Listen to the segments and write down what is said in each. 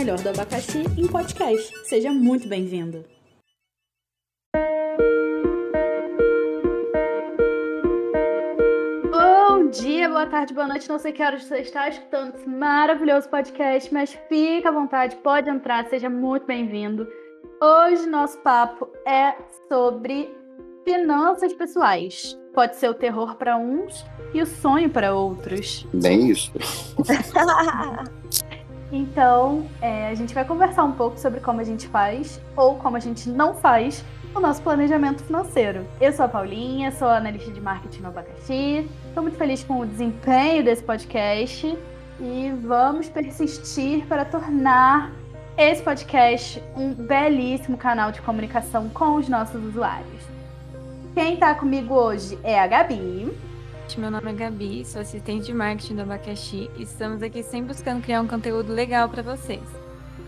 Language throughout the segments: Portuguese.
melhor do abacaxi em podcast. Seja muito bem-vindo! Bom dia, boa tarde, boa noite. Não sei que horas você está escutando esse maravilhoso podcast, mas fica à vontade, pode entrar, seja muito bem-vindo. Hoje nosso papo é sobre finanças pessoais. Pode ser o terror para uns e o sonho para outros. Bem isso. então, é, a gente vai conversar um pouco sobre como a gente faz ou como a gente não faz o nosso planejamento financeiro. Eu sou a Paulinha, sou analista de marketing no Abacaxi. Estou muito feliz com o desempenho desse podcast e vamos persistir para tornar esse podcast um belíssimo canal de comunicação com os nossos usuários. Quem está comigo hoje é a Gabi. Meu nome é Gabi, sou assistente de marketing do Abacaxi e estamos aqui sempre buscando criar um conteúdo legal para vocês.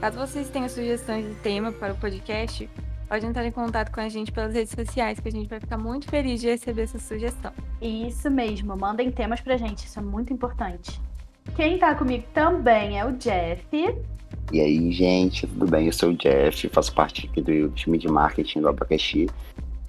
Caso vocês tenham sugestões de tema para o podcast, pode entrar em contato com a gente pelas redes sociais, que a gente vai ficar muito feliz de receber essa sugestão. Isso mesmo, mandem temas pra gente, isso é muito importante. Quem tá comigo também é o Jeff. E aí, gente, tudo bem? Eu sou o Jeff, faço parte aqui do time de marketing do Abacaxi.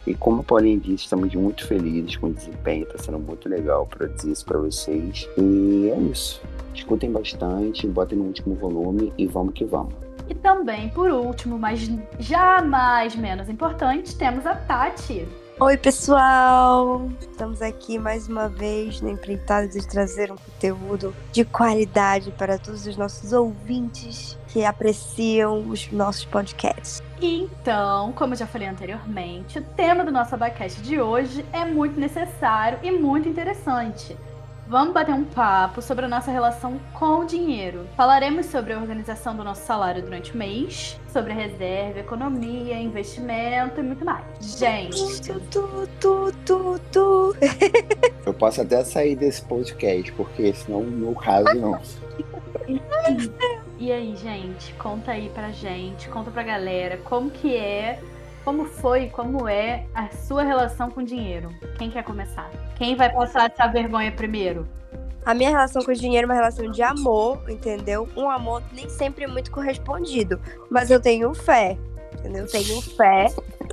E como o Paulinho disse, estamos muito felizes com o desempenho, está sendo muito legal produzir isso para vocês. E é isso. Escutem bastante, botem no último volume e vamos que vamos. E também, por último, mas jamais menos importante, temos a Tati. Oi, pessoal! Estamos aqui mais uma vez na empreitada de trazer um conteúdo de qualidade para todos os nossos ouvintes que apreciam os nossos podcasts. Então, como eu já falei anteriormente, o tema do nosso abacate de hoje é muito necessário e muito interessante. Vamos bater um papo sobre a nossa relação com o dinheiro. Falaremos sobre a organização do nosso salário durante o mês, sobre reserva, economia, investimento e muito mais. Gente. Tu, tu, tu, tu, Eu posso até sair desse podcast, porque senão no caso não. E aí, gente, conta aí pra gente, conta pra galera como que é, como foi, como é a sua relação com o dinheiro. Quem quer começar? Quem vai passar essa vergonha primeiro? A minha relação com o dinheiro é uma relação de amor, entendeu? Um amor nem sempre muito correspondido, mas eu tenho fé, entendeu? Eu tenho fé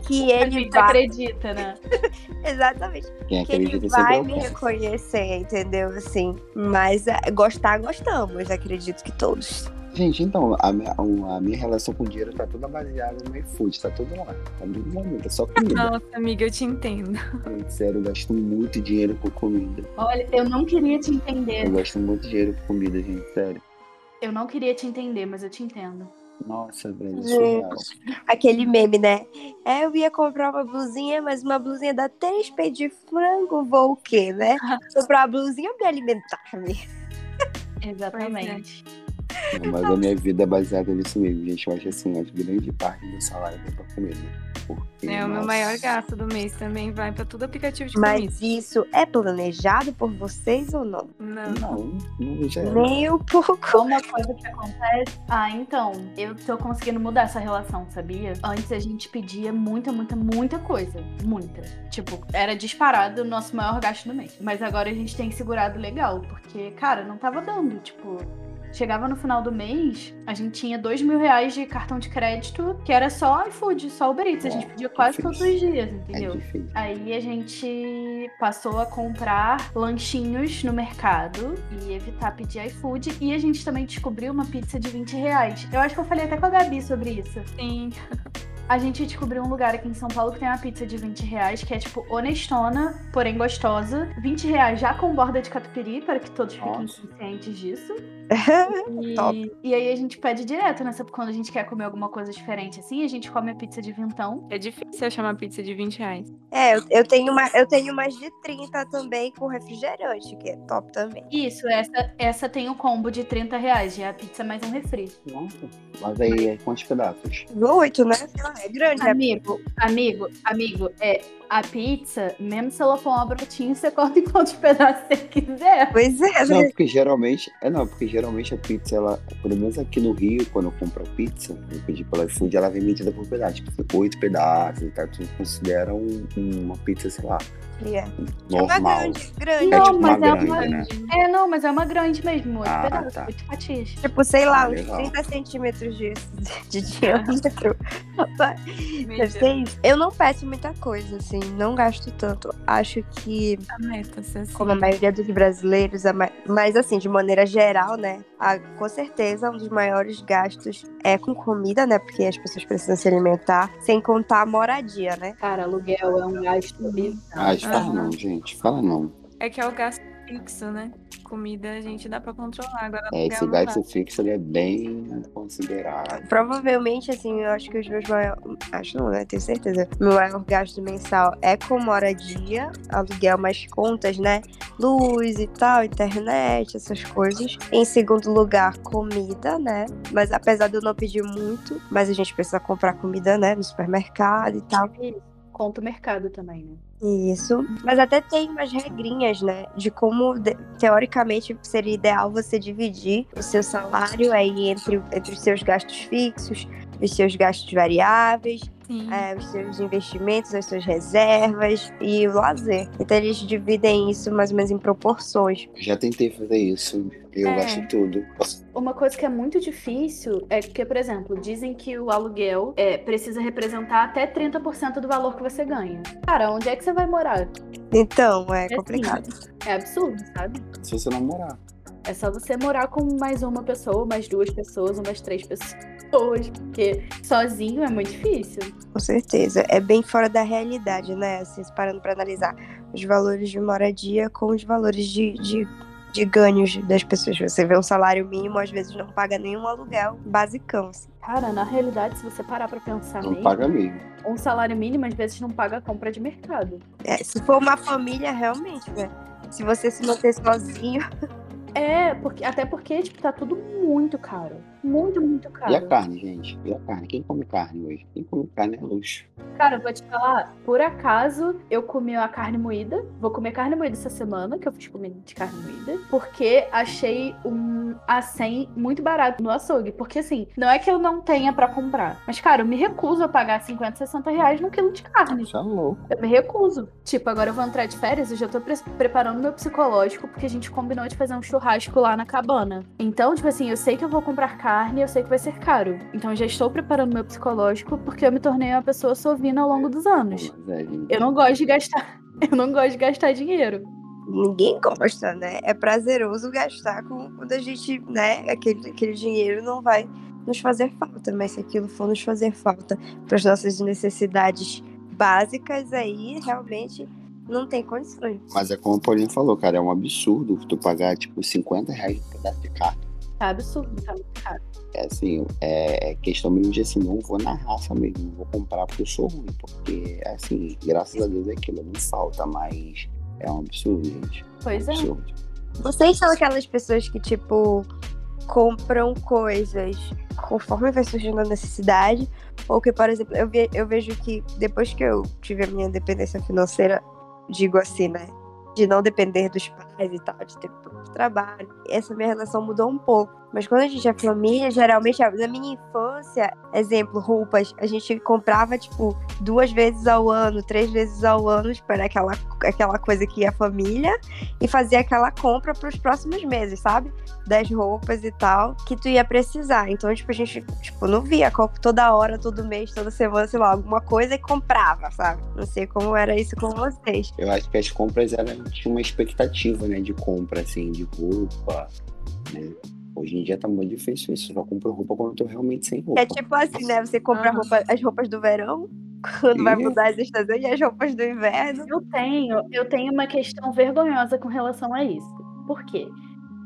que A ele gente vai acredita, né? Exatamente. Quem que ele vai é me reconhecer, entendeu? Assim, mas é, gostar, gostamos, acredito que todos. Gente, então, a minha, a minha relação com o dinheiro tá toda baseada no iFood, tá tudo lá. Tá tudo momento, é só comida. Nossa, amiga, eu te entendo. Gente, sério, eu gasto muito dinheiro com comida. Olha, eu não queria te entender. Eu gasto muito dinheiro com comida, gente, sério. Eu não queria te entender, mas eu te entendo. Nossa, velho, é Gente. surreal. Aquele meme, né? É, eu ia comprar uma blusinha, mas uma blusinha dá três pés de frango, vou o quê, né? Comprar uma blusinha ou me alimentar, né? Exatamente. Não, mas a minha vida é baseada nisso mesmo, gente. Eu acho assim, a grande parte do salário é pra comer, né? Porque, É, o meu nossa, maior gasto do mês também vai pra todo aplicativo de comida. Mas isso é planejado por vocês ou não? Não. Não, não já era. Nem um pouco. Uma coisa que acontece. Ah, então, eu tô conseguindo mudar essa relação, sabia? Antes a gente pedia muita, muita, muita coisa. Muita. Tipo, era disparado o nosso maior gasto do mês. Mas agora a gente tem segurado legal, porque, cara, não tava dando. Tipo, chegava no final do mês, a gente tinha dois mil reais de cartão de crédito, que era só iFood, só Uber Eats. A gente É, pedia quase difícil. todos os dias, É entendeu? difícil. Aí a gente passou a comprar lanchinhos no mercado e evitar pedir iFood. E a gente também descobriu uma pizza de 20 reais. Eu acho que eu falei até com a Gabi sobre isso. Sim. A gente descobriu um lugar aqui em São Paulo que tem uma pizza de 20 reais, que é tipo honestona, porém gostosa. 20 reais já com borda de catupiry, para que todos fiquem Nossa. conscientes disso. E, Top. e aí a gente pede direto, né? Quando a gente quer comer alguma coisa diferente assim, a gente come a pizza de vintão. É difícil achar uma pizza de 20 reais. É, eu, eu tenho uma, eu tenho mais de 30 também com refrigerante, que é top também. Isso, essa, essa tem o combo de 30 reais, já é a pizza mais um refri. Nossa, mas aí, quantos pedaços? Oito, né? Sei lá, é grande. é Amigo, amigo, amigo, é a pizza, mesmo se ela for uma brotinha, você corta em quantos pedaços você quiser. Pois é, Não, né? porque geralmente. É não, porque geralmente a pizza, ela, pelo menos aqui no Rio, quando eu compro a pizza, eu pedi pela iFood, ela vem medida por pedaço. Tipo, oito pedaços e tal. Tu considera um- uma pizza, sei lá, amplia. É uma Normal. grande, grande. É Não, tipo uma mas é grande, uma- né? É, não, mas é uma grande mesmo. Oito Ah, pedaços, tá. oito fatias. Tipo, sei lá, Ah, uns legal. 30 centímetros de, de diâmetro. Deve Mídia, ser isso. Eu não peço muita coisa, assim, não gasto tanto. Acho que, a meta, assim. como a maioria dos brasileiros, a ma- mas assim, de maneira geral, né? A- com certeza, um dos maiores gastos é com comida, né? Porque as pessoas precisam se alimentar, sem contar a moradia, né? Cara, aluguel é um gasto bizarro. Ah, fala não, gente. Fala não. É que é o gasto fixo, né? Comida a gente dá pra controlar. Agora, É, esse gasto fixo ele é bem considerável. Provavelmente, assim, eu acho que os meus maiores. Acho não, né? Tenho certeza. Meu maior gasto mensal é com moradia, aluguel, mais contas, né? Luz e tal, internet, essas coisas. Em segundo lugar, comida, né? Mas apesar de eu não pedir muito, mas a gente precisa comprar comida, né? No supermercado e tal. Conta o mercado também, né? Isso. Mas até tem umas regrinhas, né? De como, teoricamente, seria ideal você dividir o seu salário aí entre, entre os seus gastos fixos, os seus gastos variáveis, é, os seus investimentos, as suas reservas e o lazer. Então eles dividem isso mais ou menos em proporções. Já tentei fazer isso. Eu É. gasto tudo. Uma coisa que é muito difícil é que, por exemplo, dizem que o aluguel é, precisa representar até 30% do valor que você ganha. Cara, onde é que você vai morar? Então, é É complicado. É absurdo, sabe? Se você não morar. É só você morar com mais uma pessoa, mais duas pessoas, umas três pessoas. Porque sozinho é muito difícil. Com certeza. É bem fora da realidade, né? Assim, se parando pra analisar os valores de moradia com os valores de, de, de ganhos das pessoas. Você vê um salário mínimo, às vezes não paga nenhum aluguel basicão. assim. Cara, na realidade, se você parar pra pensar Não mesmo, paga mesmo. um salário mínimo às vezes não paga a compra de mercado. É, se for uma família, realmente, né? Se você se manter sozinho, É, porque, até porque, tipo, tá tudo muito caro. Muito, muito caro. E a carne, gente? E a carne? Quem come carne hoje? Quem come carne é luxo. Cara, eu vou te falar, por acaso eu comi a carne moída. Vou comer carne moída essa semana, que eu fiz comida de carne moída. Porque achei um A100 muito barato no açougue. Porque assim, não é que eu não tenha pra comprar. Mas, cara, eu me recuso a pagar 50, 60 reais num quilo de carne. Isso é louco. Eu me recuso. Tipo, agora eu vou entrar de férias, eu já tô pre- preparando meu psicológico, porque a gente combinou de fazer um churrasco lá na cabana. Então, tipo assim, eu sei que eu vou comprar carne, eu sei que vai ser caro. Então eu já estou preparando meu psicológico, porque eu me tornei uma pessoa sovina ao longo dos anos. Eu não gosto de gastar. Eu não gosto de gastar dinheiro. ninguém gosta, né? É prazeroso gastar com, quando a gente, né? Aquele, aquele dinheiro não vai nos fazer falta, mas se aquilo for nos fazer falta para as nossas necessidades básicas, aí realmente não tem condições. Mas é como o Paulinho falou, cara, é um absurdo tu pagar, tipo, 50 reais por pedaço de carne. Tá absurdo, tá muito caro. É assim, é questão mesmo de assim, não vou na raça mesmo, não vou comprar porque eu sou ruim, porque, assim, graças a Deus é aquilo, não falta, mas é um absurdo, gente. Pois um é. absurdo. Vocês são aquelas pessoas que, tipo, compram coisas conforme vai surgindo a necessidade? Ou que, por exemplo, eu, ve- eu vejo que depois que eu tive a minha independência financeira, digo assim, né? De não depender dos pais e tal, de ter próprio trabalho. Essa minha relação mudou um pouco. Mas quando a gente é família, geralmente, na minha infância, exemplo, roupas, a gente comprava, tipo, duas vezes ao ano, três vezes ao ano, tipo, era aquela, aquela coisa que ia a família e fazia aquela compra para os próximos meses, sabe? Das roupas e tal, que tu ia precisar. Então, tipo, a gente, tipo, não via toda hora, todo mês, toda semana, sei lá, alguma coisa e comprava, sabe? Não sei como era isso com vocês. Eu acho que as compras eram tinha uma expectativa, né, de compra, assim, de roupa, né? Hoje em dia tá muito difícil isso, eu só compro roupa quando eu tô realmente sem roupa. É tipo assim, né? Você compra Aham. roupa- as roupas do verão, quando vai Ih. mudar as estações, e as roupas do inverno. Eu tenho, eu tenho uma questão vergonhosa com relação a isso. Por quê?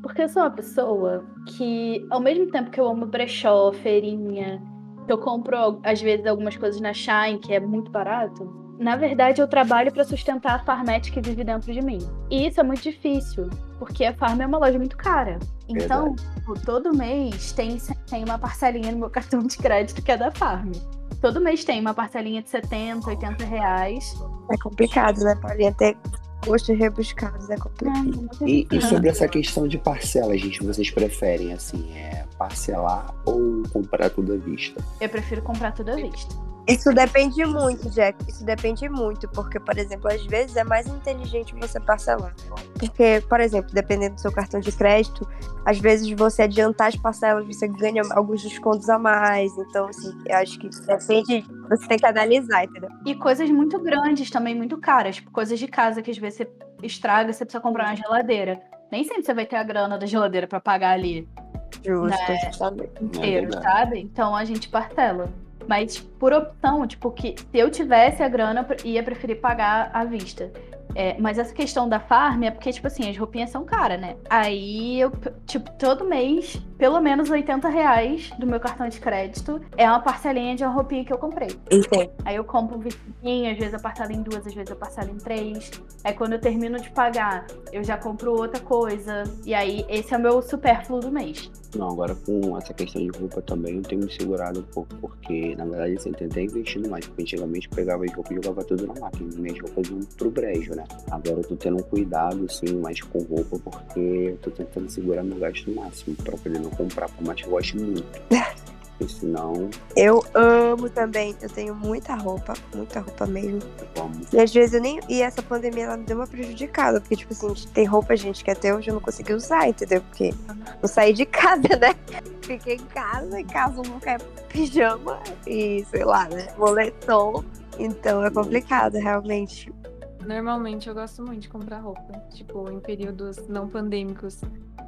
Porque eu sou uma pessoa que, ao mesmo tempo que eu amo brechó, feirinha, que eu compro, às vezes, algumas coisas na Shine, que é muito barato, na verdade eu trabalho para sustentar a Farmete que vive dentro de mim. E isso é muito difícil, porque a Farm é uma loja muito cara. Então, tipo, todo mês tem, tem uma parcelinha no meu cartão de crédito que é da Farm. Todo mês tem uma parcelinha de 70, 80 reais. É complicado, né, Paulinha? Ter gostos rebuscados é complicado. E, e sobre essa questão de parcela, gente, vocês preferem, assim, é parcelar ou comprar tudo à vista? Eu prefiro comprar tudo à vista. Isso depende muito, Jack. Isso depende muito, porque, por exemplo, às vezes é mais inteligente você parcelar. Porque, por exemplo, dependendo do seu cartão de crédito, às vezes você adiantar as parcelas, você ganha alguns descontos a mais. Então, assim, eu acho que depende, você tem que analisar, entendeu? E coisas muito grandes também, muito caras. Tipo, coisas de casa que às vezes você estraga, você precisa comprar uma geladeira. Nem sempre você vai ter a grana da geladeira para pagar ali. Justo, Né? justamente. inteiro, verdade. sabe? Então a gente parcela. Mas por opção, tipo, que se eu tivesse a grana, ia preferir pagar à vista. É, mas essa questão da farm é porque, tipo assim, as roupinhas são caras, né? Aí eu, tipo, todo mês, pelo menos 80 reais do meu cartão de crédito é uma parcelinha de uma roupinha que eu comprei. Entendo. Aí eu compro um vestidinho, às vezes eu parcelo em duas, às vezes eu parcelo em três. Aí quando eu termino de pagar, eu já compro outra coisa. E aí esse é o meu supérfluo do mês. Não, agora com essa questão de roupa também eu tenho me segurado um pouco, porque na verdade assim, eu tentei investindo mais, porque antigamente eu pegava as roupas e jogava tudo na máquina, minhas roupas iam pro brejo, né? Agora eu tô tendo um cuidado, assim, mais com roupa, porque eu tô tentando segurar meu gasto máximo, pra poder não comprar, por mais que eu goste muito. Porque senão, Eu amo também. Eu tenho muita roupa, muita roupa mesmo. E às vezes eu nem. E essa pandemia ela me deu uma prejudicada. Porque, tipo assim, tem roupa, gente, que até hoje eu não consegui usar, entendeu? Porque não saí de casa, né? Fiquei em casa, em casa nunca é pijama e, sei lá, né? Moletom. Então é complicado, realmente. Normalmente eu gosto muito de comprar roupa, tipo, em períodos não pandêmicos.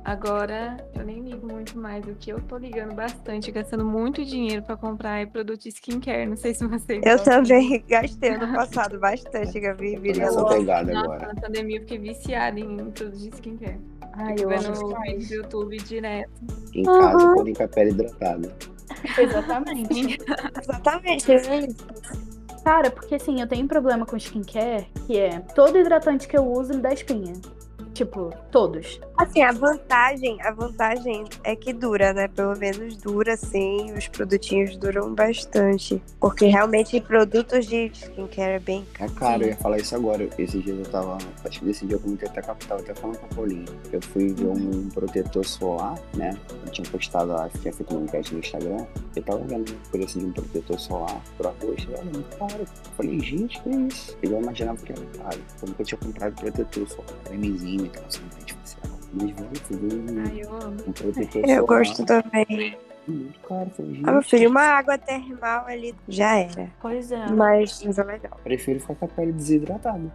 Agora eu nem ligo muito mais. O que eu tô ligando bastante, gastando muito dinheiro pra comprar é produto de skincare. Não sei se vocês. Eu gostam. também gastei ano passado bastante, Gabi. Virei nessa louca. Nossa, agora. na pandemia eu fiquei viciada em produtos de skincare. Ai, Fico eu vendo amo vídeos do YouTube direto. Em casa, Uhum. com a pele hidratada. Exatamente. Exatamente. é. Cara, porque assim, eu tenho um problema com skincare, que é todo hidratante que eu uso me dá espinha. Tipo, todos. Assim, a vantagem, a vantagem é que dura, né? Pelo menos dura, sim. Os produtinhos duram bastante. Porque realmente produtos de skincare é bem É caro, eu ia falar isso agora. Esses dias eu tava. Acho que desse dia eu comentei até capital, até falando com a Paulinha. Eu fui ver um protetor solar, né? Eu tinha postado lá, tinha feito uma enquete no Instagram. Eu tava vendo o preço de um protetor solar pro rosto, era muito caro. Eu falei, gente, que isso? Eu imaginava que era caro. Eu nunca tinha comprado protetor solar, cremezinho, sombra artificial. Mas ver um, Ai, eu amo. um protetor Eu solar. gosto também. Muito caro, falei, gente. Ah, meu filho, uma água termal ali já era. Pois é. Mas, mas é legal. Prefiro ficar com a pele desidratada.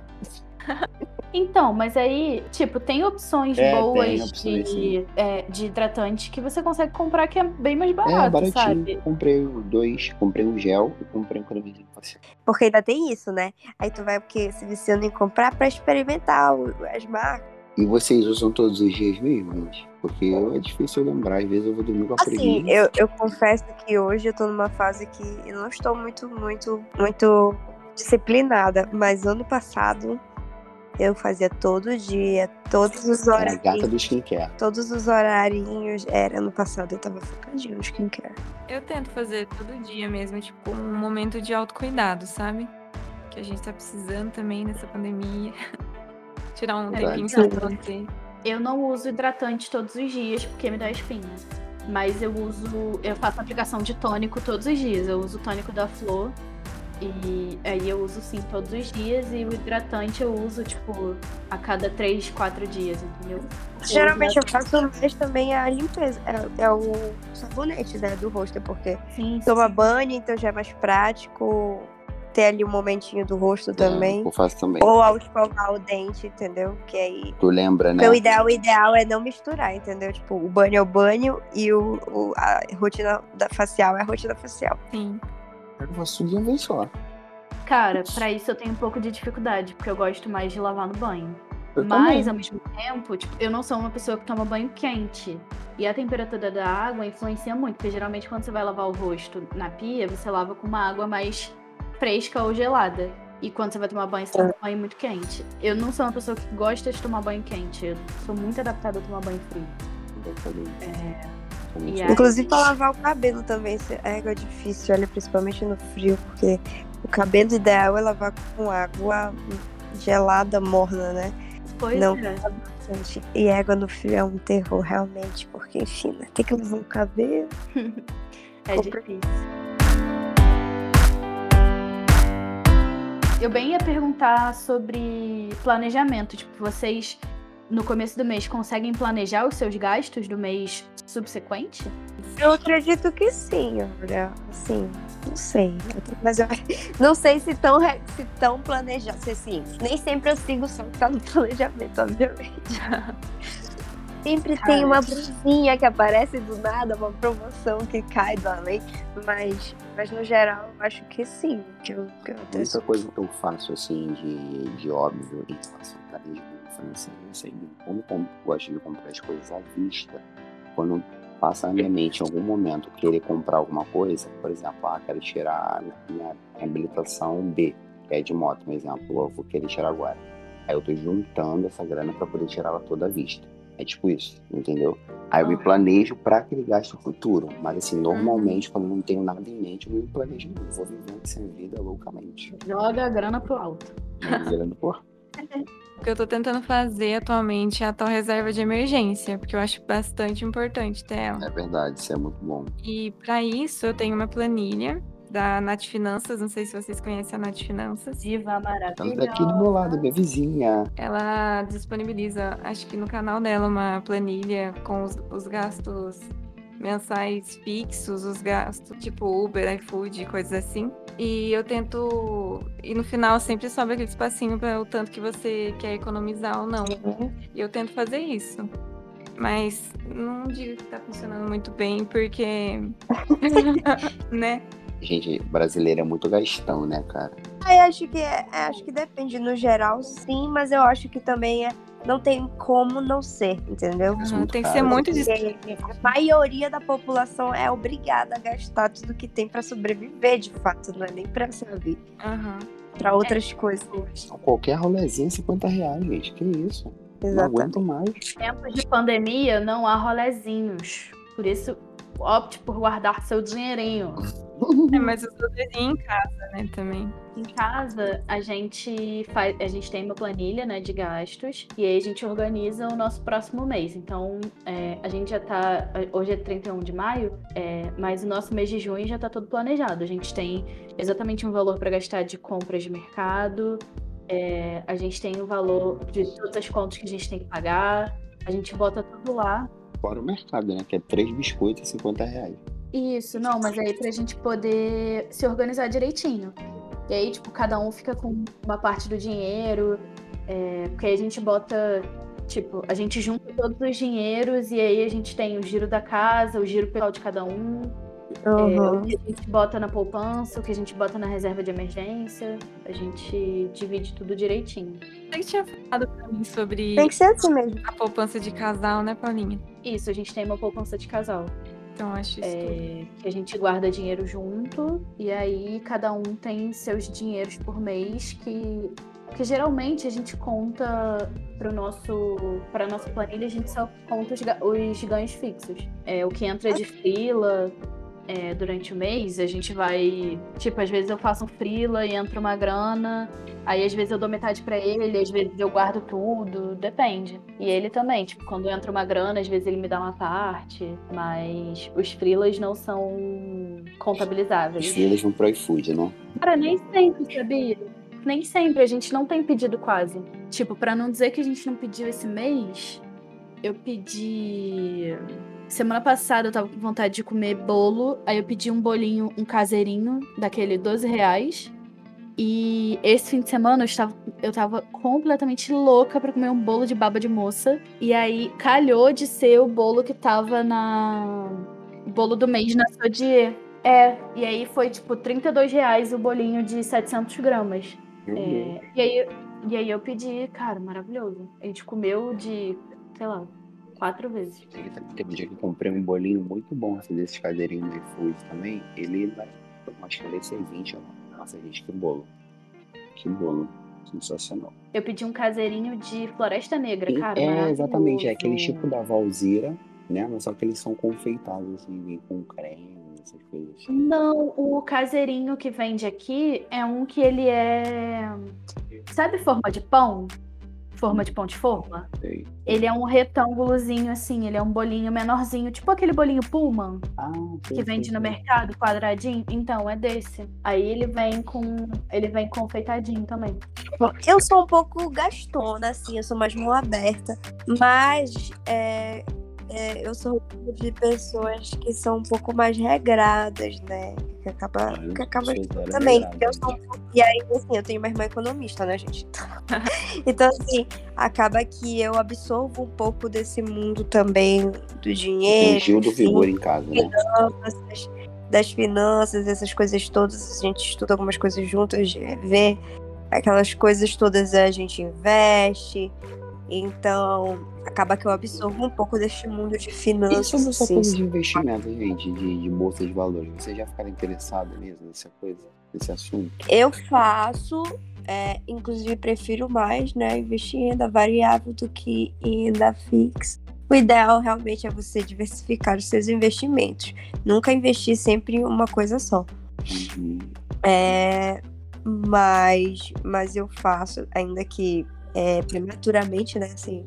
Então, mas aí, tipo, tem opções É, tem boas opções, de, é, de hidratante que você consegue comprar que é bem mais É, barato, baratinho. sabe? Comprei dois, comprei um gel e comprei um cremezinho facial. Porque ainda tem isso, né? Aí tu vai porque se viciando em comprar pra experimentar as marcas. E vocês usam todos os dias mesmo, gente? Porque eu- é difícil lembrar, às vezes eu vou dormir com a Assim, preguiça. eu, eu confesso que hoje eu tô numa fase que eu não estou muito, muito, muito disciplinada. Mas ano passado eu fazia todo dia, todos os É a horários. gata do skincare. Todos os horarinhos. Era ano passado, eu tava focadinho no skincare. Eu tento fazer todo dia mesmo, tipo, um momento de autocuidado, sabe? Que a gente tá precisando também nessa pandemia. Tirar um É tempinho pra você. Eu não uso hidratante todos os dias porque me dá espinha. Mas eu uso, eu faço aplicação de tônico todos os dias. Eu uso o tônico da Flor. E aí eu uso sim todos os dias. E o hidratante eu uso, tipo, a cada 3, 4 dias, entendeu? Geralmente eu faço mais também a limpeza. É, é o sabonete, né, do rosto, porque Sim, toma sim. banho, então já é mais prático ter ali um momentinho do rosto também. É, eu faço também. Ou ao escovar o dente, entendeu? Que aí. Tu lembra, né? O ideal, o ideal é não misturar, entendeu? Tipo, o banho é o banho e o, o- a rotina da facial é a rotina facial. Sim. Eu de uma vez só. Cara, pra isso eu tenho um pouco de dificuldade, porque eu gosto mais de lavar no banho. Eu Mas, também. ao mesmo tempo, tipo, eu não sou uma pessoa que toma banho quente. E a temperatura da água influencia muito, porque geralmente quando você vai lavar o rosto na pia, você lava com uma água mais fresca ou gelada. E quando você vai tomar banho, você toma banho muito quente. Eu não sou uma pessoa que gosta de tomar banho quente. Eu sou muito adaptada a tomar banho frio. Eu também. É, sou. aí- Inclusive pra lavar o cabelo também. É água difícil, olha, principalmente no frio, porque o cabelo ideal é lavar com água gelada, morna, né? Pois Não. é. E água no frio é um terror, realmente, porque, enfim, né? Tem que lavar o cabelo. É Compre- difícil. Eu bem ia perguntar sobre planejamento. Tipo, vocês no começo do mês conseguem planejar os seus gastos do mês subsequente? Eu acredito que sim, olha. Assim, não sei. Mas eu não sei se tão, se tão planejado. Assim, nem sempre eu sigo só o que tá no planejamento, obviamente. Sempre tem uma brusinha que aparece do nada, uma promoção que cai do além, mas, mas no geral eu acho que sim. Que eu, que eu Muita coisa que eu faço assim de, de óbvio em relação a planejamento financeiro, eu sei como, como gosto de comprar as coisas à vista. Quando passa na minha mente em algum momento querer comprar alguma coisa, por exemplo, ah, quero tirar minha habilitação B, que é de moto, por exemplo, eu vou querer tirar agora. Aí eu tô juntando essa grana para poder tirar ela toda à vista. É tipo isso, entendeu? Aí eu me planejo para aquele gasto futuro. Mas assim, normalmente, quando eu não tenho nada em mente, eu me planejo não. Vou vivendo essa vida loucamente. Joga a grana pro alto. Virando por. O que eu tô tentando fazer atualmente é a tal reserva de emergência, porque eu acho bastante importante ter ela. É verdade, isso é muito bom. E para isso eu tenho uma planilha da Nath Finanças, não sei se vocês conhecem a Nath Finanças. Diva maravilhosa. Estamos aqui do meu lado, minha vizinha. Ela disponibiliza, acho que no canal dela, uma planilha com os, os gastos mensais fixos, os gastos tipo Uber, iFood, coisas assim. E eu tento. E no final sempre sobra aquele espacinho para o tanto que você quer economizar ou não. E eu tento fazer isso. Mas não digo que tá funcionando muito bem, porque. né? Gente, brasileiro é muito gastão, né, cara? Aí acho que é, acho que depende no geral, sim, mas eu acho que também é, não tem como não ser, entendeu? É Uhum, tem que caro. ser muito Porque a maioria da população é obrigada a gastar tudo que tem pra sobreviver, de fato, não é nem pra saber, Aham. pra outras coisas. Então, Qualquer rolezinho é 50 reais, gente. Que isso? Não Exatamente. aguento mais. tempos de pandemia não há rolezinhos. Por isso, opte por guardar seu dinheirinho. É, mas eu desenho em casa, né, também. Em casa, a gente faz, a gente tem uma planilha, né, de gastos e aí a gente organiza o nosso próximo mês. Então, é, a gente já tá, hoje é 31 de maio, é, mas o nosso mês de junho já tá todo planejado. A gente tem exatamente um valor para gastar de compras de mercado, é, a gente tem o valor de todas as contas que a gente tem que pagar, a gente bota tudo lá Fora o mercado, né? Que é três biscoitos e 50 reais. Isso, não, mas aí pra gente poder se organizar direitinho. E aí, tipo, cada um fica com uma parte do dinheiro, é, porque aí a gente bota, tipo, a gente junta todos os dinheiros e aí a gente tem o giro da casa, o giro pessoal de cada um, é, Uhum. o que a gente bota na poupança, o que a gente bota na reserva de emergência, a gente divide tudo direitinho. Você que tinha falado pra mim sobre Tem que ser assim mesmo. a poupança de casal, né, Paulinha? Isso, a gente tem uma poupança de casal. Então acho isso tudo. É, que a gente guarda dinheiro junto e aí cada um tem seus dinheiros por mês que porque geralmente a gente conta para nosso para nossa planilha a gente só conta os, os ganhos fixos é o que entra de frila é, durante o mês a gente vai tipo às vezes eu faço um frila e entra uma grana aí às vezes eu dou metade para ele às vezes eu guardo tudo depende e ele também tipo quando entra uma grana às vezes ele me dá uma parte mas os frilas não são Os contabilizáveis filhos vão pro iFood, né? Cara, nem sempre, sabia? Nem sempre, a gente não tem pedido quase. Tipo, pra não dizer que a gente não pediu esse mês, eu pedi. Semana passada eu tava com vontade de comer bolo, aí eu pedi um bolinho, um caseirinho, daquele 12 reais. E esse fim de semana eu estava, eu tava completamente louca pra comer um bolo de baba de moça. E aí calhou de ser o bolo que tava na. O bolo do mês na Sodier. É, e aí foi tipo 32 reais o bolinho de 700 gramas. É, e, aí, e aí eu pedi, cara, maravilhoso. A gente comeu de, sei lá, quatro vezes. Teve um dia que eu comprei um bolinho muito bom, assim, desses cadeirinhos do iFood também. Ele vai, acho que ele é 620, ó. Nossa, gente, que bolo. Que bolo. Sensacional. Eu pedi um caseirinho de Floresta Negra, cara. é, exatamente. É aquele tipo da Valzira, né? Mas só que eles são confeitados, assim, com creme, essas coisas. assim. Não, o caseirinho que vende aqui é um que ele é. Sabe forma de pão? Forma de pão de forma? Sei. Ele é um retângulozinho assim, ele é um bolinho menorzinho, tipo aquele bolinho Pullman Ah, sei, que vende sei, no sei. mercado, quadradinho. Então, é desse. Aí ele vem com. Ele vem confeitadinho também. Eu sou um pouco gastona, assim, eu sou mais mão aberta. Mas é, é, eu sou um tipo de pessoas que são um pouco mais regradas, né? Que acaba, Ah, que acaba também. Eu sou E aí, assim, eu tenho uma irmã economista, né, gente? Então, assim, acaba que eu absorvo um pouco desse mundo também do Tem dinheiro, Gil do Vigor em casa, né? finanças, das finanças, essas coisas todas. A gente estuda algumas coisas juntas, vê aquelas coisas todas a gente investe. Então, acaba que eu absorvo um pouco deste mundo de E finanças. sobre essa assim, coisa de investimento, gente, de, de bolsa de valores, você já ficaram interessado mesmo nessa coisa, nesse assunto? Eu faço, é, inclusive prefiro mais, né, investir em renda variável do que em renda fixa. O ideal realmente é você diversificar os seus investimentos. Nunca investir sempre em uma coisa só. Uhum. É, mas, mas eu faço, ainda que é, prematuramente, né? Assim,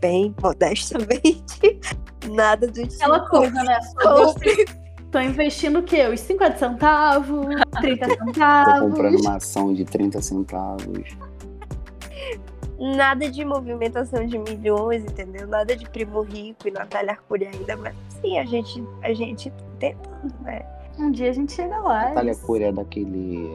bem modestamente. Nada do tipo. Aquela coisa, né? Compre. Tô investindo o quê? Os 50 centavos, 30 Tô centavos. comprando uma ação de 30 centavos. Nada de movimentação de milhões, entendeu? Nada de primo rico e Natália Arcuri ainda, mas sim, a gente, a gente tá tentando, né? Um dia a gente chega lá. Natália isso. Cury é daquele.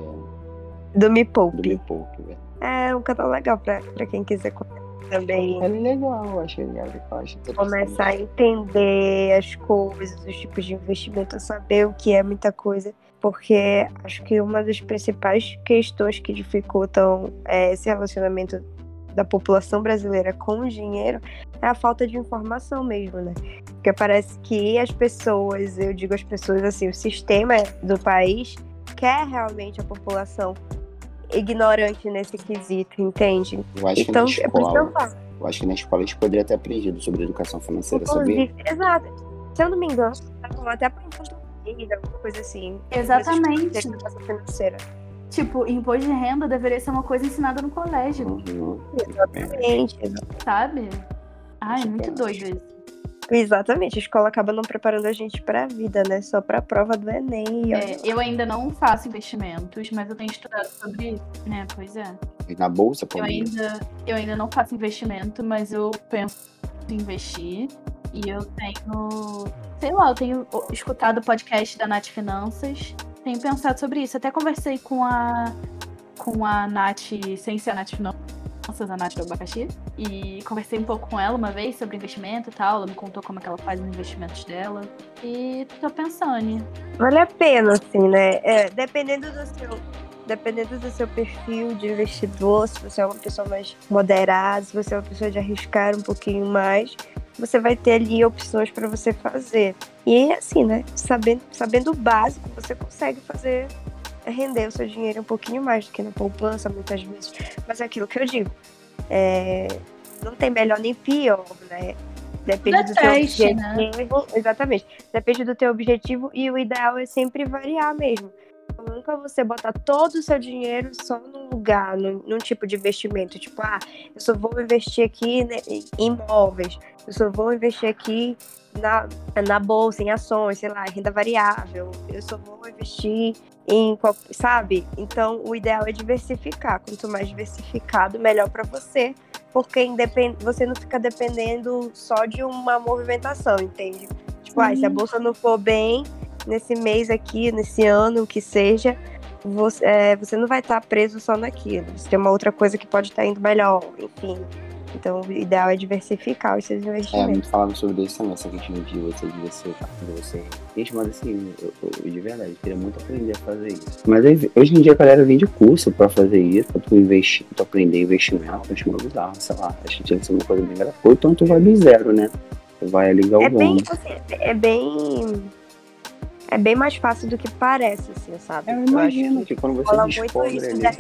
Do Me do Poupe. Me Poupe, velho. É um canal legal pra, pra quem quiser conhecer também. É legal, acho legal. Acho começar a entender as coisas, os tipos de investimento, saber o que é muita coisa. Porque acho que uma das principais questões que dificultam é, esse relacionamento da população brasileira com o dinheiro é a falta de informação mesmo, né? Porque parece que as pessoas, eu digo as pessoas assim, o sistema do país quer realmente a população ignorante nesse quesito, entende? Eu acho que Então, na é que eu escola, falo. eu acho que na escola a gente poderia ter aprendido sobre educação financeira, sabia? Exato. Se eu não me engano, até apontando vida, alguma coisa assim. Exatamente. De educação financeira. Tipo, imposto de renda deveria ser uma coisa ensinada no colégio, Uhum. Exatamente. sabe? Ai, é muito doido isso. Exatamente. A escola acaba não preparando a gente pra vida, né? Só pra prova do Enem. É, eu ainda não faço investimentos, mas eu tenho estudado sobre isso, né? Pois é. E Na bolsa, Eu Paulinho? ainda, eu ainda não faço investimento, mas eu penso em investir. E eu tenho, sei lá, eu tenho escutado o podcast da Nath Finanças, tenho pensado sobre isso. Até conversei com a, com a Nath, sem ser a Nath Finanças, a Nath do Abacaxi. E conversei um pouco com ela uma vez sobre investimento e tal. Ela me contou como é que ela faz os investimentos dela. E tô pensando. Vale a pena, assim, né? É, dependendo do seu. Dependendo do seu perfil de investidor, se você é uma pessoa mais moderada, se você é uma pessoa de arriscar um pouquinho mais, você vai ter ali opções para você fazer. E assim, né? Sabendo, sabendo o básico, você consegue fazer render o seu dinheiro um pouquinho mais do que na poupança, muitas vezes. Mas é aquilo que eu digo. é, não tem melhor nem pior, né? Depende do seu Deteste, né? objetivo. Exatamente. Depende do teu objetivo e o ideal é sempre variar mesmo. Nunca você botar todo o seu dinheiro só num lugar, num, num tipo de investimento. Tipo, ah, eu só vou investir aqui né, em imóveis, eu só vou investir aqui na, na bolsa, em ações, sei lá, em renda variável, eu só vou investir em, sabe? Então, o ideal é diversificar. Quanto mais diversificado, melhor para você, porque independ... você não fica dependendo só de uma movimentação, entende? Tipo, ah, se a Sim. bolsa não for bem nesse mês aqui, nesse ano, o que seja, você, é, você não vai estar preso só naquilo. Você tem uma outra coisa que pode estar indo melhor, enfim. Então, o ideal é diversificar os seus É, investimentos. me falaram sobre isso também, essa questão de você diversificar, de você. Gente, mas assim, eu, eu- de verdade, eu queria muito aprender a fazer isso. Mas hoje em dia a galera vende curso pra fazer isso, pra tu investir, tu aprender investimento, eu acho meio bizarro, sei lá. Acho que tinha que ser uma coisa bem gratuita. Então tu vai do zero, né? Tu vai ali É galvão. bem, assim, é bem. É bem mais fácil do que parece, assim, sabe? É, eu imagino que que quando você rola muito descobre isso ali.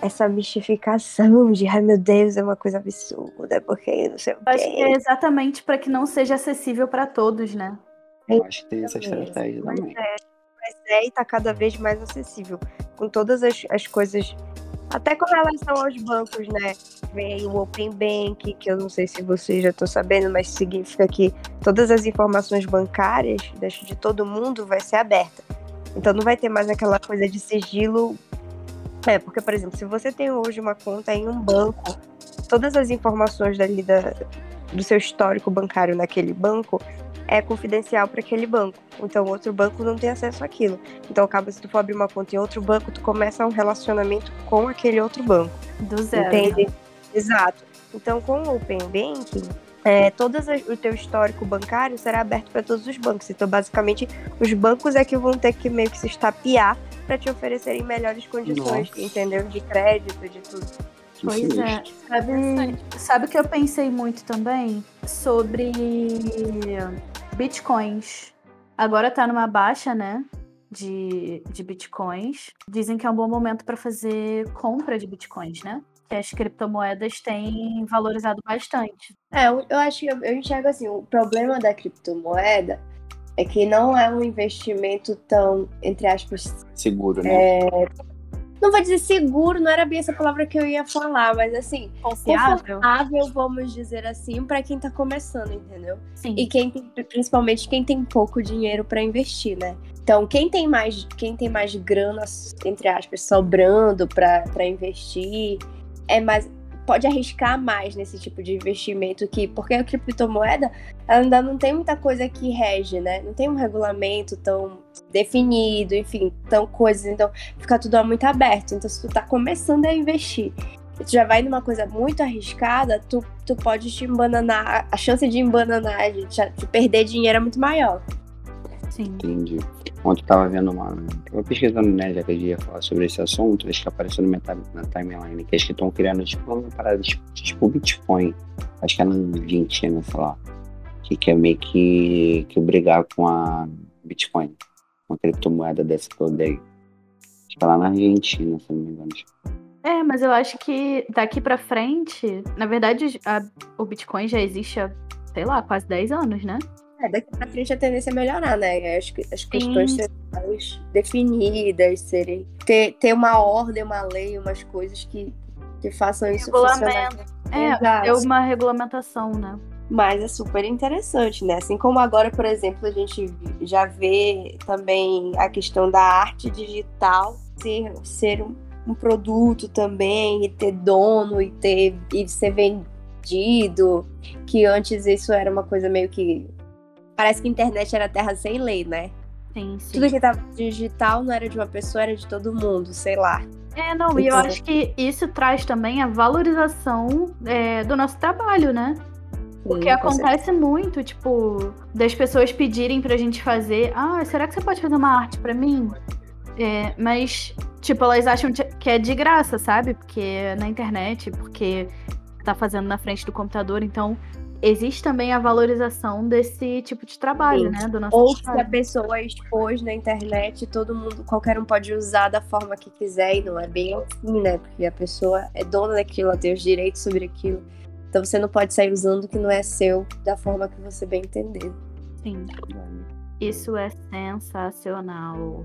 Essa mistificação de ai meu Deus, é uma coisa absurda, porque não sei o Eu acho que quê. é exatamente para que não seja acessível para todos, né? Eu acho que tem essa estratégia Mas também. é, mas é e tá cada vez mais acessível. Com todas as, as coisas Até com relação aos bancos, né? Vem o Open Bank, que eu não sei se vocês já estão sabendo, mas significa que todas as informações bancárias de todo mundo vai ser aberta. Então não vai ter mais aquela coisa de sigilo. É, porque, por exemplo, se você tem hoje uma conta em um banco, todas as informações dali da, do seu histórico bancário naquele banco é confidencial para aquele banco. Então, outro banco não tem acesso àquilo. Então, acaba se tu for abrir uma conta em outro banco, tu começa um relacionamento com aquele outro banco. Do zero. Entende? Exato. Então, com o Open Banking, é, todo o teu histórico bancário será aberto para todos os bancos. Então, basicamente, os bancos é que vão ter que meio que se estapear para te oferecerem melhores condições, Nossa. entendeu? De crédito, de tudo. Pois é. Sabe, sabe que eu pensei muito também sobre bitcoins. Agora tá numa baixa, né? De, de bitcoins. Dizem que é um bom momento para fazer compra de bitcoins, né? Que as criptomoedas têm valorizado bastante. É, eu acho que eu, eu enxergo assim: o problema da criptomoeda é que não é um investimento tão, entre aspas, seguro, né? É, não vou dizer seguro, não era bem essa palavra que eu ia falar, mas assim, confiável, confiável vamos dizer assim, para quem tá começando, entendeu? Sim. E quem tem, principalmente quem tem pouco dinheiro para investir, né? Então, quem tem mais, quem tem mais grana, entre aspas, sobrando para investir, é mais pode arriscar mais nesse tipo de investimento que porque a criptomoeda ainda não tem muita coisa que rege, né? Não tem um regulamento tão definido, enfim, tão coisas, então fica tudo muito aberto. Então se tu tá começando a investir, tu já vai numa coisa muito arriscada, tu, tu pode te embananar, a chance de embananar, de, de perder dinheiro é muito maior. Sim. Entendi. Ontem eu tava vendo uma. Tava pesquisando, né, já que eu ia falar sobre esse assunto, acho que apareceu no minha, na timeline, que acho que estão criando tipo uma parada tipo, tipo Bitcoin. Acho que é na Argentina, sei lá. Que quer meio que, que brigar com a Bitcoin. Uma criptomoeda dessa toda aí. Acho que é lá na Argentina, se não me engano. É, mas eu acho que daqui pra frente, na verdade, a, o Bitcoin já existe há, sei lá, quase 10 anos, né? É, daqui pra frente a tendência é melhorar, né? As, as questões serem mais definidas, serem. Ter, ter uma ordem, uma lei, umas coisas que, que façam isso funcionar. É, é uma regulamentação, né? Mas é super interessante, né? Assim como agora, por exemplo, a gente já vê também a questão da arte digital ser, ser um, um produto também, e ter dono e ter e ser vendido, que antes isso era uma coisa meio que parece que a internet era terra sem lei, né? Sim, sim. Tudo que estava digital não era de uma pessoa, era de todo mundo, sei lá. É, não, e eu então acho que isso traz também a valorização é, do nosso trabalho, né? Porque acontece muito, tipo, das pessoas pedirem pra gente fazer, ah, será que você pode fazer uma arte pra mim? É, mas, tipo, elas acham que é de graça, sabe? Porque é na internet, porque tá fazendo na frente do computador, então existe também a valorização desse tipo de trabalho, Sim. né? Do nosso Ou trabalho. se a pessoa expôs na internet, todo mundo, qualquer um pode usar da forma que quiser, e não é bem assim, né? Porque a pessoa é dona daquilo, ela tem os direitos sobre aquilo. Então você não pode sair usando o que não é seu da forma que você bem entender. Sim. Isso é sensacional.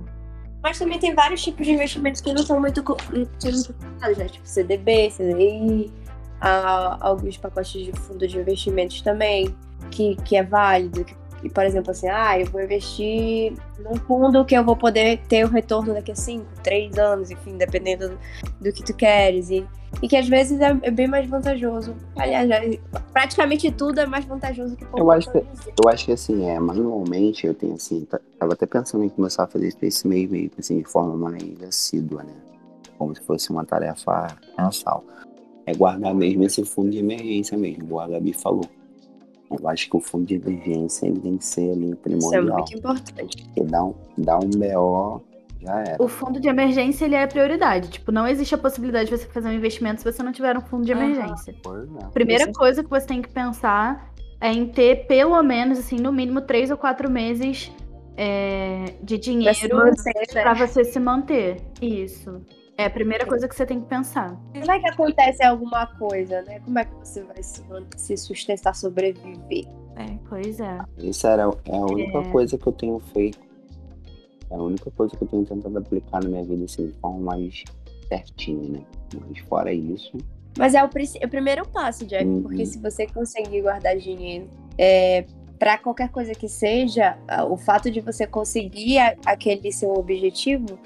Mas também tem vários tipos de investimentos que não são muito, muito né? Tipo CDB, CDI a alguns pacotes de fundo de investimentos também, que, que é válido. e, por exemplo, assim, ah, eu vou investir num fundo que eu vou poder ter o retorno daqui a 5, 3 anos, enfim, dependendo do, do, que tu queres. E, e que às vezes é, é bem mais vantajoso. Aliás, praticamente tudo é mais vantajoso que eu acho que Eu acho que assim, é, manualmente eu tenho assim, tava até pensando em começar a fazer isso esse meio, meio assim, de forma mais assídua, né? Como se fosse uma tarefa mensal é guardar mesmo esse fundo de emergência mesmo, igual a Gabi falou. Eu acho que o fundo de emergência ele tem que ser ali primordial. Isso é muito importante. Porque dá um, dá um BO, já era. O fundo de emergência ele é prioridade. Tipo, não existe a possibilidade de você fazer um investimento se você não tiver um fundo de emergência. Uhum. Primeira coisa que você tem que pensar é em ter pelo menos, assim, no mínimo três ou quatro meses é, de dinheiro para né? você se manter. Isso. É a primeira coisa que você tem que pensar. Como é que acontece alguma coisa, né? Como é que você vai se, sustentar, sobreviver? É, pois é. Isso era, é a única é... coisa que eu tenho feito. É a única coisa que eu tenho tentado aplicar na minha vida, assim, de forma mais certinha, né? Mas fora isso. Mas é o, é o primeiro passo, Jeff, Uhum. porque se você conseguir guardar dinheiro é, para qualquer coisa que seja, o fato de você conseguir aquele seu objetivo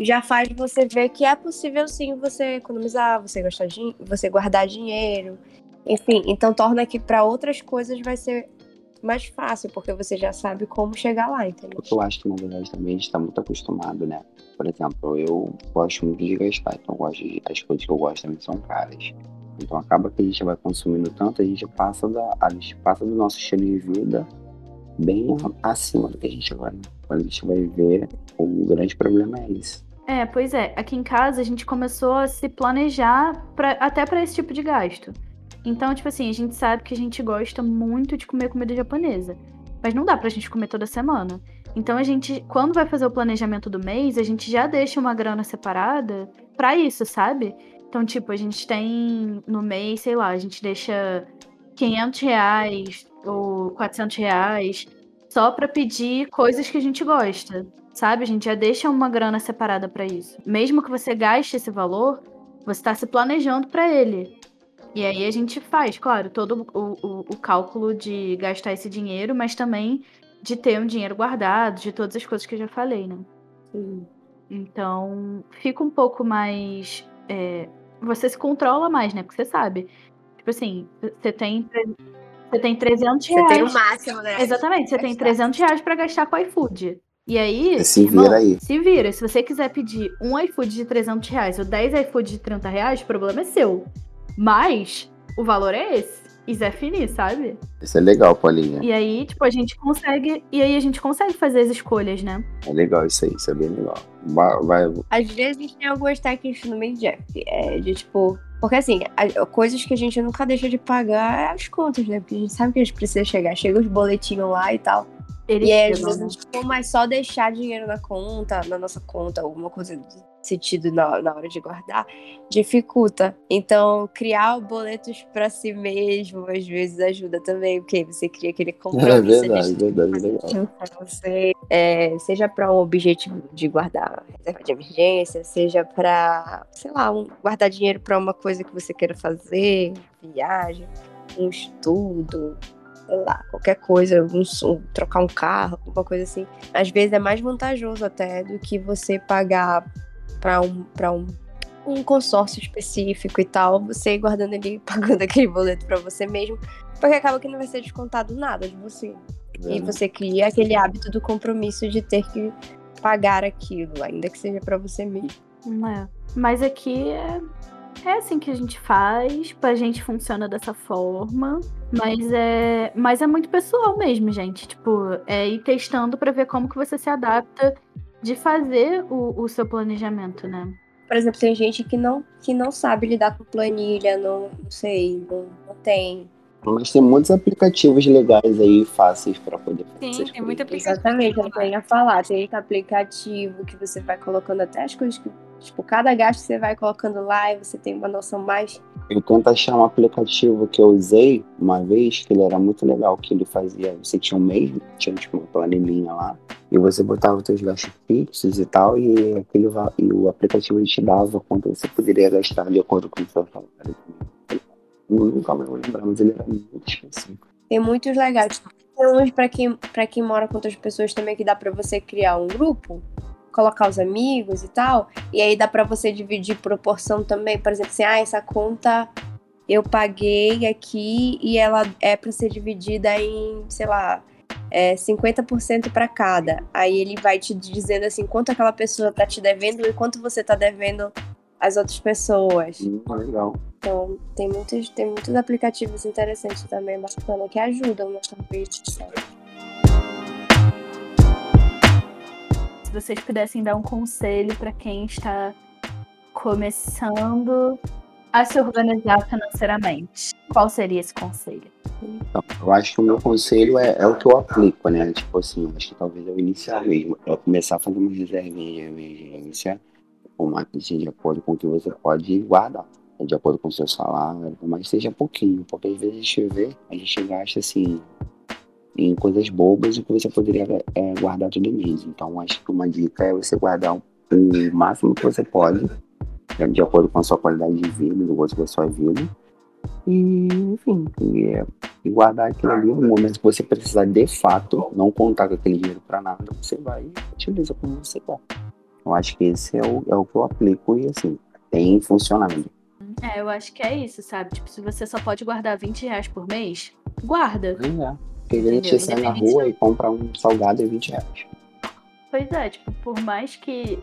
já faz você ver que é possível sim você economizar, você gastar você guardar dinheiro, enfim, então torna que para outras coisas vai ser mais fácil, porque você já sabe como chegar lá, entendeu? Eu acho que, na verdade, também a gente tá muito acostumado, né? Por exemplo, eu gosto muito de gastar, então gosto de, as coisas que eu gosto também são caras. Então acaba que a gente vai consumindo tanto, a gente passa, da, a gente passa do nosso estilo de vida bem acima do que a gente agora. Quando a gente vai ver, o grande problema é isso. É, pois é. Aqui em casa a gente começou a se planejar pra, até para esse tipo de gasto. Então, tipo assim, a gente sabe que a gente gosta muito de comer comida japonesa. Mas não dá pra gente comer toda semana. Então a gente, quando vai fazer o planejamento do mês, a gente já deixa uma grana separada pra isso, sabe? Então, tipo, a gente tem no mês, sei lá, a gente deixa 500 reais ou 400 reais só pra pedir coisas que a gente gosta, sabe? A gente já deixa uma grana separada pra isso. Mesmo que você gaste esse valor, você tá se planejando pra ele. E aí a gente faz, claro, todo o, o, o cálculo de gastar esse dinheiro, mas também de ter um dinheiro guardado, de todas as coisas que eu já falei, né? Sim. Então, fica um pouco mais. é, você se controla mais, né? Porque você sabe. Tipo assim, você tem, você tem 300 Você reais. tem o máximo, né? Exatamente, você tem Gastar. 300 reais pra gastar com iFood. E aí. Se irmão, vira aí. Se vira. Se você quiser pedir um iFood de 300 reais ou 10 iFood de 30 reais, o problema é seu. Mas o valor é esse. Isso é finir, sabe? Isso é legal, Paulinha. E aí, tipo, a gente consegue. E aí a gente consegue fazer as escolhas, né? É legal isso aí, isso é bem legal. Vai, Às vezes tem algumas técnicas no meio Jeff. É de tipo. Porque assim, a- coisas que a gente nunca deixa de pagar é as contas, né? Porque a gente sabe que a gente precisa chegar. Chega os boletinhos lá e tal. E aí, às vezes, né? tipo, mas só deixar dinheiro na conta, na nossa conta, alguma coisa desse sentido na, na hora de guardar, dificulta. Então, criar boletos pra si mesmo, às vezes, ajuda também, porque você cria aquele compromisso. É de verdade, verdade, legal. você, é, seja para um objetivo de guardar reserva de emergência, seja para, sei lá, um- guardar dinheiro para uma coisa que você queira fazer, viagem, um estudo, sei lá, qualquer coisa, um, som- trocar um carro, alguma coisa assim. Às vezes é mais vantajoso até do que você pagar para um, pra um um consórcio específico e tal, você ir guardando ali, pagando aquele boleto para você mesmo, porque acaba que não vai ser descontado nada de você. E você cria aquele hábito do compromisso de ter que pagar aquilo, ainda que seja pra você mesmo. Não é. Mas aqui é, é assim que a gente faz, pra gente funciona dessa forma. Mas é, mas é muito pessoal mesmo, gente. Tipo, é ir testando pra ver como que você se adapta de fazer o, o seu planejamento, né? Por exemplo, tem gente que não, que não sabe lidar com planilha, não, não sei, não, não tem. Mas tem muitos aplicativos legais aí, fáceis pra poder fazer Sim, tem muito aplicativo. Exatamente, eu celular. ia falar. Tem aplicativo que você vai colocando até as coisas que. Tipo, cada gasto que você vai colocando lá e você tem uma noção mais. Eu tento achar um aplicativo que eu usei uma vez, que ele era muito legal, que ele fazia, você tinha um mês, tinha tipo uma planilhinha lá, e você botava os teus gastos fixos e tal, e, aquele, e o aplicativo te dava quanto você poderia gastar de acordo com o seu salário. Nunca mais vou lembrar, mas ele era muito específico. Tem muitos legais. Tem uns pra quem, pra quem mora com outras pessoas também que dá pra você criar um grupo, colocar os amigos e tal. E aí dá pra você dividir proporção também. Por exemplo, assim, ah, essa conta eu paguei aqui e ela é pra ser dividida em, sei lá, é, 50% pra cada. Aí ele vai te dizendo assim quanto aquela pessoa tá te devendo e quanto você tá devendo às outras pessoas. Muito legal. Então, tem muitos, tem muitos aplicativos interessantes também, bacana, que ajudam nessa vida. Se vocês pudessem dar um conselho pra quem está começando a se organizar financeiramente, qual seria esse conselho? Então, eu acho que o meu conselho é, é o que eu aplico, né? Tipo assim, acho que talvez eu iniciar mesmo. É começar a fazer uma reservinha de emergência, com marketing de acordo com o que você pode guardar. De acordo com o seu salário, mas seja pouquinho, porque às vezes a gente vê, a gente gasta assim em coisas bobas o que você poderia é, guardar todo mês. Então acho que uma dica é você guardar o, o máximo que você pode de acordo com a sua qualidade de vida, do gosto da sua vida. E, enfim, e, é, e guardar aquilo ali no momento que você precisar de fato, não contar com aquele dinheiro para nada, você vai e utiliza como você quer. Eu acho que esse é o, é o que eu aplico e assim, tem funcionado. É, eu acho que é isso, sabe? Tipo, se você só pode guardar 20 reais por mês, guarda. É. Porque a gente sai na rua e compra um salgado é 20 reais. Pois é, tipo, por mais que,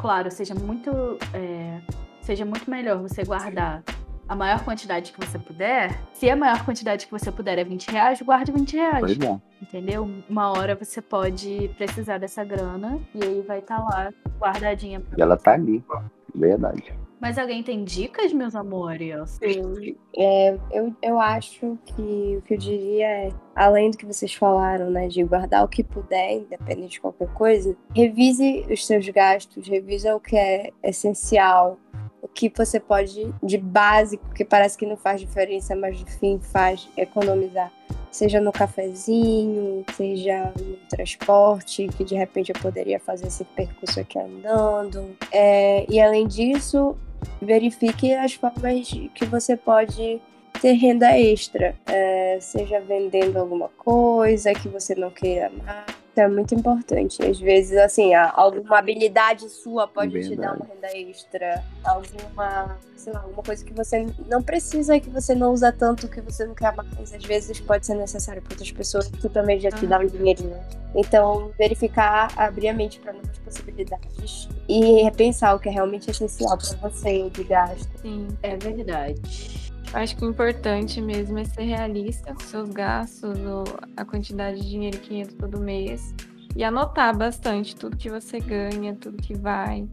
claro, seja muito, é, seja muito melhor você guardar a maior quantidade que você puder, se a maior quantidade que você puder é 20 reais, guarde 20 reais. Pois é. Entendeu? Uma hora você pode precisar dessa grana e aí vai estar tá lá guardadinha. E ela tá ali. Verdade. Mas alguém tem dicas, meus amores? Sim. É, eu, eu acho que o que eu diria é, além do que vocês falaram, né, de guardar o que puder, independente de qualquer coisa, revise os seus gastos, revise o que é essencial, o que você pode de básico, que parece que não faz diferença, mas no fim faz economizar. Seja no cafezinho, seja no transporte, que de repente eu poderia fazer esse percurso aqui andando. É, e além disso, verifique as formas que você pode ter renda extra, é, seja vendendo alguma coisa que você não queira mais é muito importante. Às vezes, assim, alguma habilidade sua pode Verdade. te dar uma renda extra. Alguma, sei lá, alguma coisa que você não precisa, que você não usa tanto, que você não quer mais. Às vezes pode ser necessário para outras pessoas que também já te dá um dinheirinho. Então, verificar, abrir a mente para novas possibilidades e repensar o que é realmente essencial para você de gasto. Sim, é verdade. Acho que o importante mesmo é ser realista com seus gastos, ou a quantidade de dinheiro que entra todo mês. E anotar bastante tudo que você ganha, tudo que vai.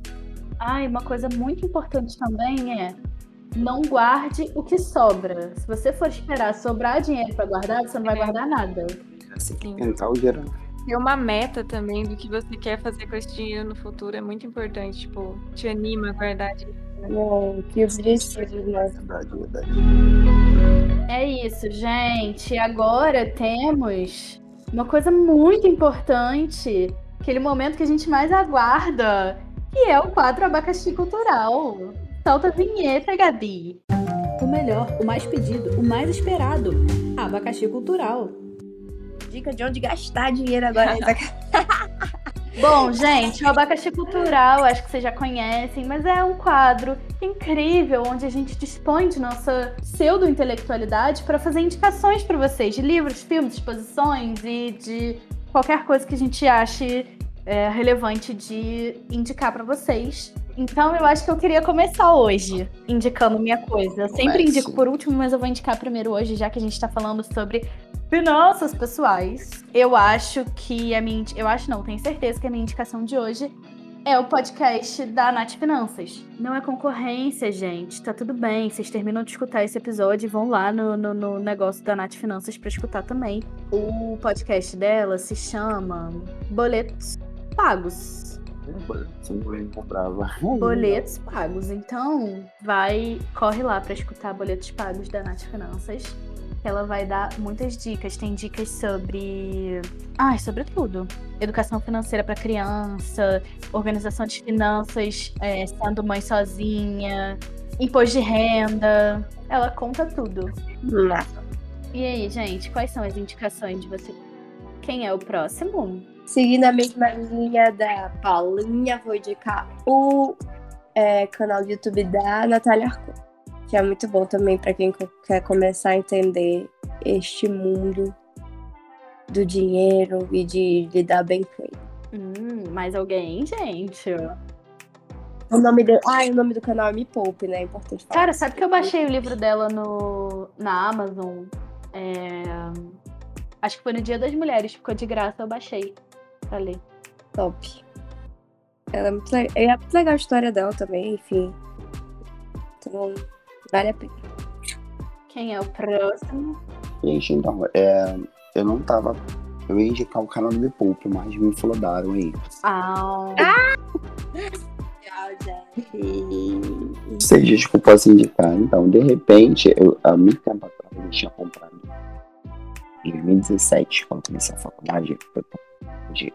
Ah, e uma coisa muito importante também é não guarde o que sobra. Se você for esperar sobrar dinheiro para guardar, você não vai é. guardar nada. Você tem que tentar o dinheiro. Ter uma meta também do que você quer fazer com esse dinheiro no futuro é muito importante. Tipo, te anima a guardar dinheiro é, que né? É isso, gente. Agora temos uma coisa muito importante, aquele momento que a gente mais aguarda, que é o quadro Abacaxi Cultural. Solta a vinheta, Gabi. O melhor, o mais pedido, o mais esperado. Abacaxi Cultural. Dica de onde gastar dinheiro agora. Bom, gente, o Abacaxi Cultural, acho que vocês já conhecem, mas é um quadro incrível onde a gente dispõe de nossa pseudo-intelectualidade para fazer indicações para vocês de livros, filmes, exposições e de qualquer coisa que a gente ache é, relevante de indicar para vocês. Então eu acho que eu queria começar hoje indicando minha coisa. Eu sempre Comece. indico por último, mas eu vou indicar primeiro hoje, já que a gente está falando sobre finanças pessoais. Eu acho que a minha. Eu acho não, tenho certeza que a minha indicação de hoje é o podcast da Nath Finanças. Não é concorrência, gente. Tá tudo bem. Vocês terminam de escutar esse episódio e vão lá no, no, no negócio da Nath Finanças para escutar também. O podcast dela se chama Boletos Pagos. Boletos pagos. Então, vai, corre lá para escutar Boletos Pagos da Nath Finanças. Ela vai dar muitas dicas. Tem dicas sobre. Ah, sobre tudo. Educação financeira para criança, organização de finanças, é, sendo mãe sozinha, imposto de renda. Ela conta tudo. E aí, gente, quais são as indicações de você? Quem é o próximo? Seguindo a mesma linha da Paulinha, vou indicar o é, canal do YouTube da Natália Arcon, que é muito bom também para quem quer começar a entender este mundo do dinheiro e de lidar bem com ele. Hum, mais alguém, gente? O nome de... Ah, o nome do canal é Me Poupe, né? É importante falar. Cara, sabe que eu baixei o livro dela no... na Amazon? É... Acho que foi no Dia das Mulheres, ficou de graça, eu baixei pra ler. Top. Ela é muito, legal. é muito legal a história dela também, enfim. Então, vale a pena. Quem é o próximo? Gente, então, é, eu não tava. Eu ia indicar o canal do Me Poupe, mas me flodaram aí. Ah! Não sei gente que eu posso indicar. Então, de repente, eu, há muito tempo atrás eu tinha comprado. Em 2017, quando comecei a faculdade, eu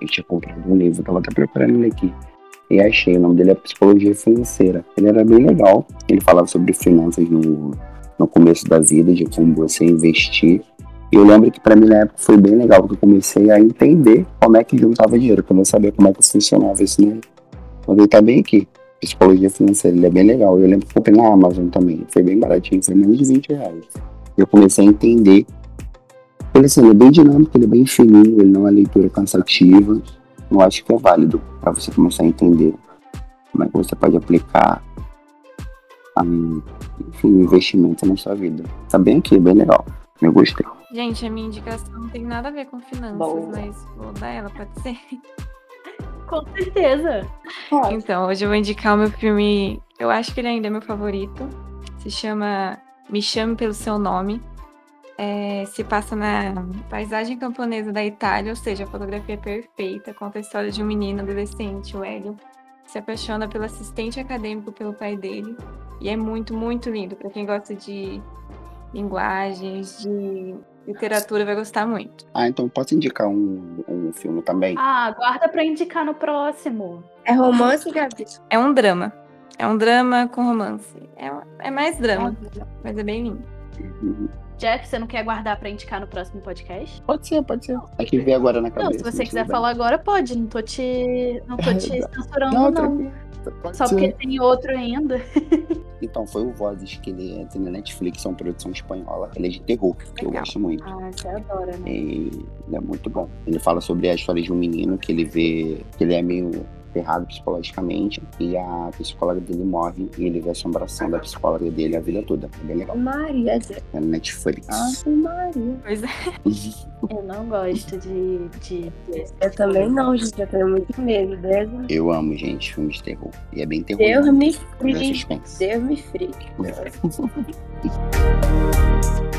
eu tinha comprado um livro, tava até preparando ele aqui. E achei. O nome dele é Psicologia Financeira. Ele era bem legal. Ele falava sobre finanças no, no começo da vida, de como você investir. E eu lembro que para mim na época foi bem legal, porque eu comecei a entender como é que juntava dinheiro, como eu sabia como é que funcionava isso, né? Mas ele tá bem aqui. Psicologia financeira, ele é bem legal. Eu lembro que comprei na Amazon também. Foi bem baratinho, foi menos de 20 reais. Eu comecei a entender. Ele, assim, ele é bem dinâmico, ele é bem fininho, ele não é leitura cansativa. Eu acho que é válido para você começar a entender como é que você pode aplicar um, enfim, investimento na sua vida. Tá bem aqui, bem legal. Eu gostei. Gente, a minha indicação não tem nada a ver com finanças, Boa. mas vou dar ela, pode ser? Com certeza. Então, hoje eu vou indicar o meu filme. Eu acho que ele ainda é meu favorito. Se chama Me Chame Pelo Seu Nome. É, se passa na paisagem camponesa da Itália, ou seja, a fotografia é perfeita. Conta a história de um menino adolescente, o Hélio, que se apaixona pelo assistente acadêmico pelo pai dele. E é muito, muito lindo. Para quem gosta de linguagens, de literatura, vai gostar muito. Ah, então posso indicar um, um filme também? Ah, guarda pra indicar no próximo. É romance, Gabi? É um drama. É um drama com romance. É, é mais drama, mas é bem lindo. Uhum. Jeff, você não quer guardar pra indicar no próximo podcast? Pode ser, pode ser. É que veio agora na cabeça. Não, se você quiser tudo bem. falar agora, pode. Não tô te, não tô te censurando, Não, não. Só ser. porque tem outro ainda. Então, foi o Vozes que ele entra na Netflix, é uma produção espanhola. Ele é de terror, que eu Legal. gosto muito. Ah, você adora, né? E ele é muito bom. Ele fala sobre a história de um menino que ele vê que ele é meio ferrado psicologicamente e a psicóloga dele morre e ele vê a assombração da psicóloga dele a vida toda. É bem legal. Maria. É Netflix. Ave Maria. Pois é. Eu não gosto de. de, Eu também não, gente. Eu tenho muito medo. Deus, Eu amo, gente, filmes de terror. E é bem terror. Deus né? me É free. suspense. Deus me free.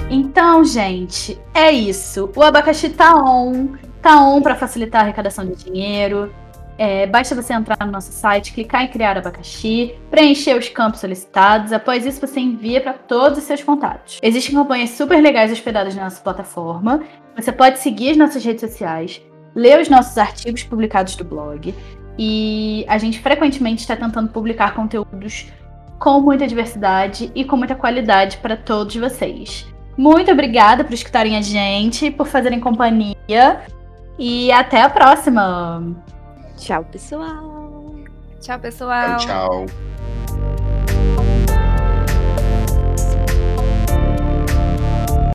Então, gente, é isso. O abacaxi tá on. Tá on pra facilitar a arrecadação de dinheiro. É, basta você entrar no nosso site, clicar em criar abacaxi, preencher os campos solicitados. Após isso, você envia para todos os seus contatos. Existem campanhas super legais hospedadas na nossa plataforma. Você pode seguir as nossas redes sociais, ler os nossos artigos publicados do blog. E a gente frequentemente está tentando publicar conteúdos com muita diversidade e com muita qualidade para todos vocês. Muito obrigada por escutarem a gente, por fazerem companhia. E até a próxima! Tchau, pessoal. Tchau, pessoal. Tchau, tchau.